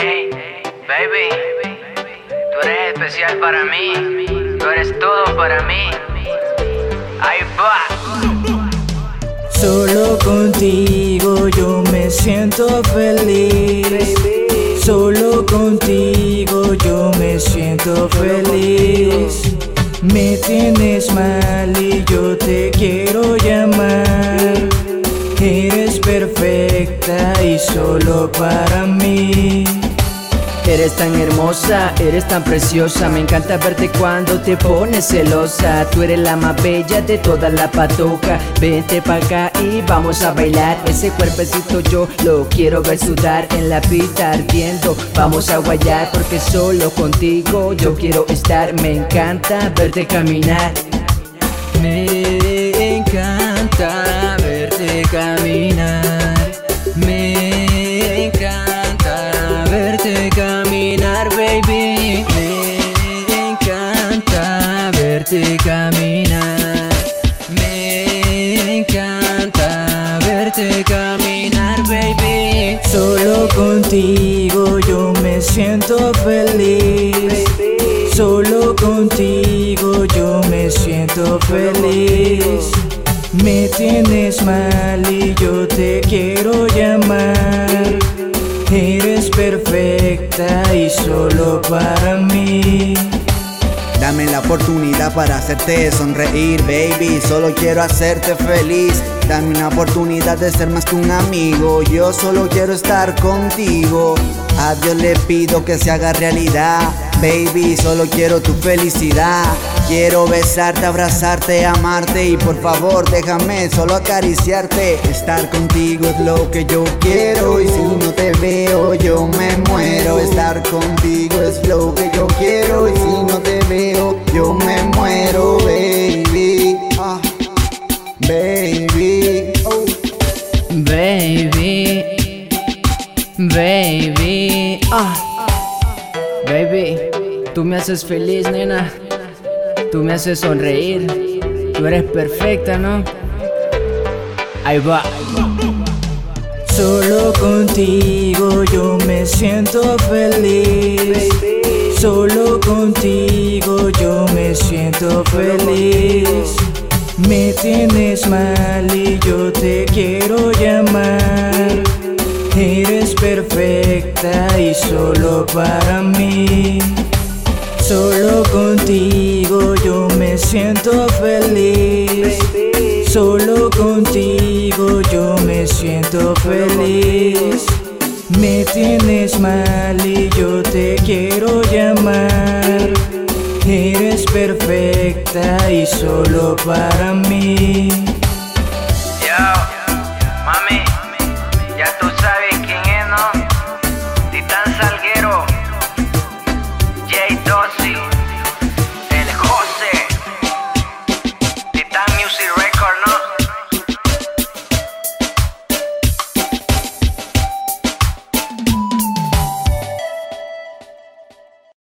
Baby, tú eres especial para mí, tú eres todo para mí. Ahí va. Solo contigo yo me siento feliz. Solo contigo yo me siento feliz. Me tienes mal y yo te quiero llamar. Eres perfecta y solo para mí. Eres tan hermosa, eres tan preciosa, me encanta verte cuando te pones celosa. Tú eres la más bella de toda la patoca. Vente pa' acá y vamos a bailar. Ese cuerpecito yo lo quiero ver sudar en la pista ardiendo. Vamos a guayar porque solo contigo yo quiero estar. Me encanta verte caminar. Me caminar. Me encanta verte caminar, baby. Solo contigo yo me siento feliz. Solo contigo yo me siento feliz. Me tienes mal y yo te quiero llamar. Eres perfecta y solo para mí. Dame la oportunidad para hacerte sonreír, baby. Solo quiero hacerte feliz. Dame una oportunidad de ser más que un amigo. Yo solo quiero estar contigo. A Dios le pido que se haga realidad. Baby, solo quiero tu felicidad. Quiero besarte, abrazarte, amarte y por favor déjame solo acariciarte. Estar contigo es lo que yo quiero y si no te veo yo me muero. Estar contigo es lo que yo quiero y si no te veo yo me muero, baby. Ah, baby. Baby, baby, ah, baby, tú me haces feliz, nena. Tú me haces sonreír. Tú eres perfecta, ¿no? Ahí va. Solo contigo yo me siento feliz. Solo contigo yo me siento feliz. Me tienes mal y yo te quiero llamar. Eres perfecta y solo para mí. Solo contigo yo me siento feliz. Solo contigo yo me siento feliz. Me tienes mal y yo te quiero llamar. Eres perfecta y solo para mí.